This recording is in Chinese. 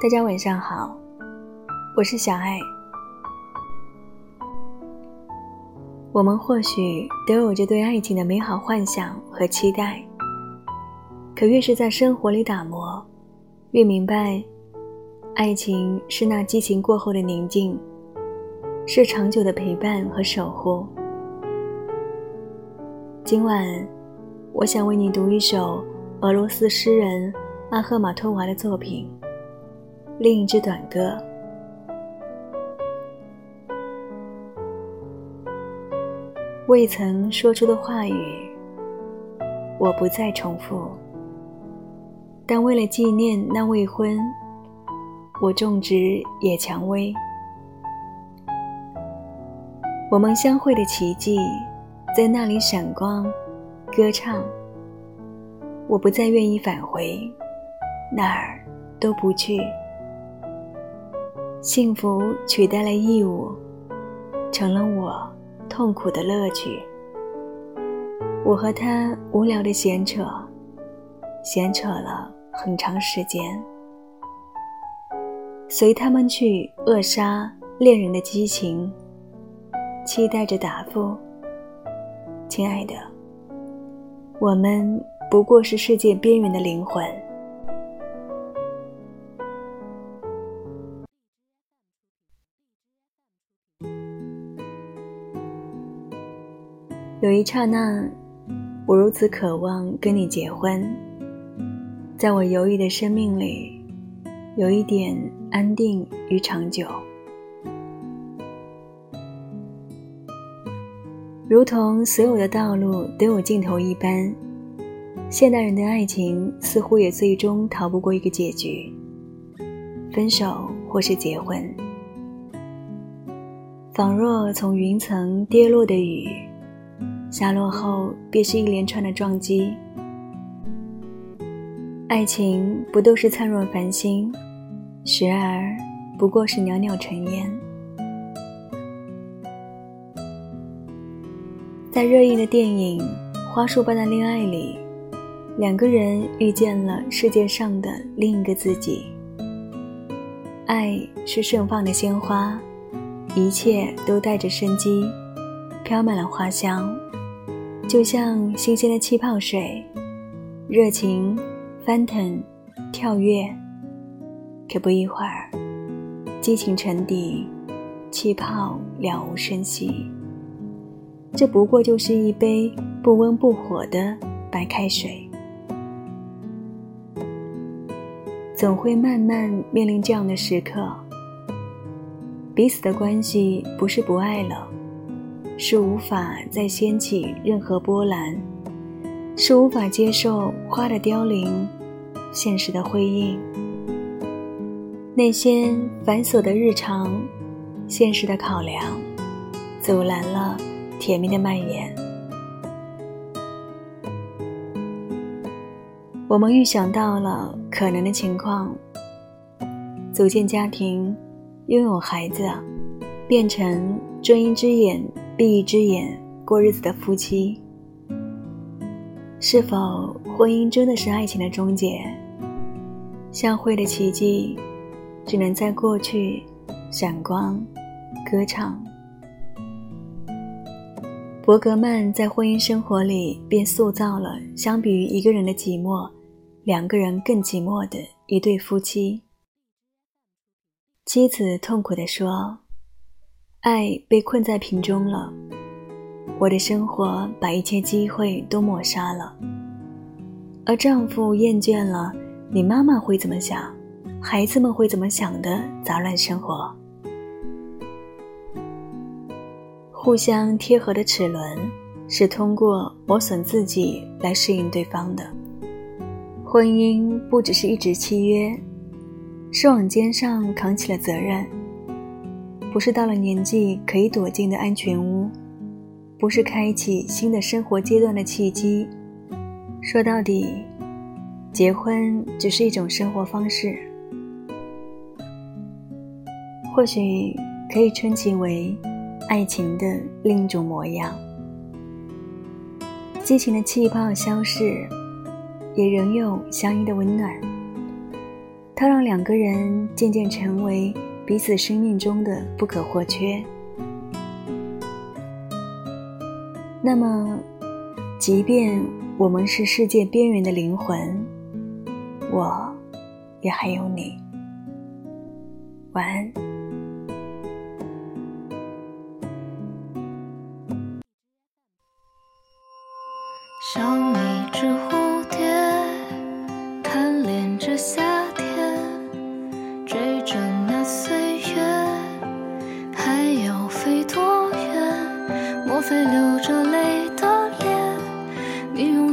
大家晚上好，我是小爱。我们或许都有着对爱情的美好幻想和期待，可越是在生活里打磨，越明白，爱情是那激情过后的宁静，是长久的陪伴和守护。今晚，我想为你读一首俄罗斯诗人。阿赫玛托娃的作品《另一支短歌》，未曾说出的话语，我不再重复。但为了纪念那未婚，我种植野蔷薇。我们相会的奇迹，在那里闪光、歌唱。我不再愿意返回。哪儿都不去，幸福取代了义务，成了我痛苦的乐趣。我和他无聊的闲扯，闲扯了很长时间，随他们去扼杀恋人的激情，期待着答复。亲爱的，我们不过是世界边缘的灵魂。有一刹那，我如此渴望跟你结婚。在我犹豫的生命里，有一点安定与长久，如同所有的道路都有尽头一般，现代人的爱情似乎也最终逃不过一个结局：分手或是结婚。仿若从云层跌落的雨。下落后便是一连串的撞击。爱情不都是灿若繁星，时而不过是袅袅尘烟。在热映的电影《花束般的恋爱》里，两个人遇见了世界上的另一个自己。爱是盛放的鲜花，一切都带着生机，飘满了花香。就像新鲜的气泡水，热情翻腾、跳跃。可不一会儿，激情沉底，气泡了无声息。这不过就是一杯不温不火的白开水。总会慢慢面临这样的时刻，彼此的关系不是不爱了。是无法再掀起任何波澜，是无法接受花的凋零，现实的辉映。那些繁琐的日常，现实的考量，阻拦了甜蜜的蔓延。我们预想到了可能的情况：组建家庭，拥有孩子，变成睁一只眼。闭一只眼过日子的夫妻，是否婚姻真的是爱情的终结？相会的奇迹，只能在过去闪光、歌唱。伯格曼在婚姻生活里便塑造了相比于一个人的寂寞，两个人更寂寞的一对夫妻。妻子痛苦地说。爱被困在瓶中了，我的生活把一切机会都抹杀了。而丈夫厌倦了你妈妈会怎么想，孩子们会怎么想的杂乱生活。互相贴合的齿轮是通过磨损自己来适应对方的。婚姻不只是一纸契约，是往肩上扛起了责任。不是到了年纪可以躲进的安全屋不是开启新的生活阶段的契机。说到底结婚只是一种生活方式。或许可以称其为爱情的另一种模样。激情的气泡消逝也仍有相依的温暖。它让两个人渐渐成为彼此生命中的不可或缺。那么即便我们是世界边缘的灵魂我也还有你。晚安。流着泪的脸你用